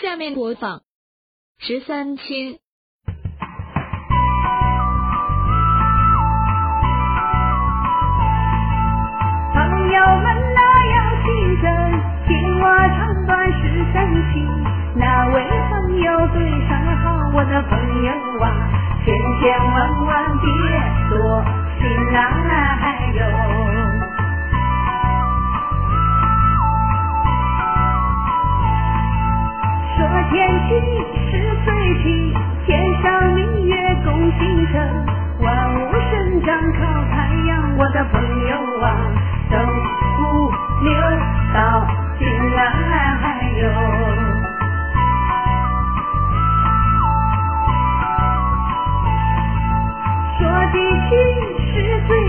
下面播放《十三亲》。朋友们哪要听真，听我唱段十三亲。哪位朋友对上好我的朋友啊，千千万万心是最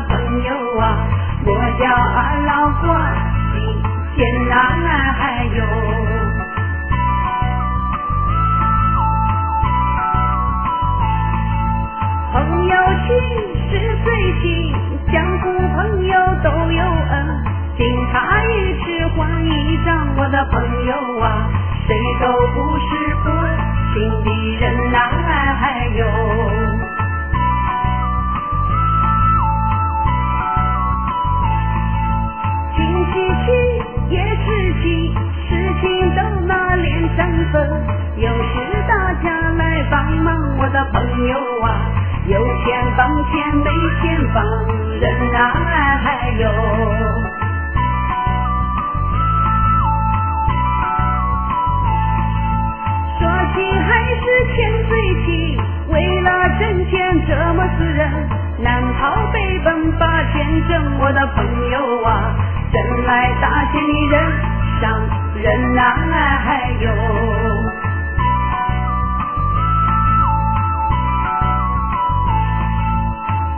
朋友啊，我叫二老挂心牵呐，还有。朋友亲是最亲，江湖朋友都有恩，敬茶一尺还一丈。我的朋友有时大家来帮忙。我的朋友啊。有钱帮钱，没钱帮人啊！还有说起还是欠罪情，为了挣钱折磨死人，难逃北奔把钱挣。我的朋友啊，挣来大钱的人上人啊！还有。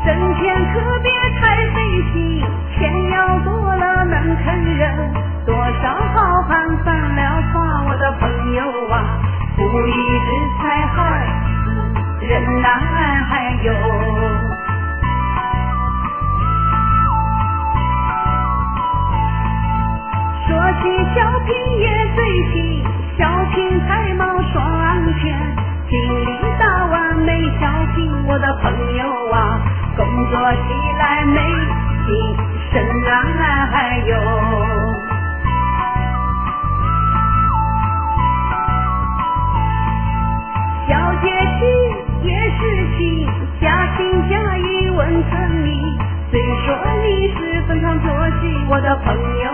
整天和别 ودخلنا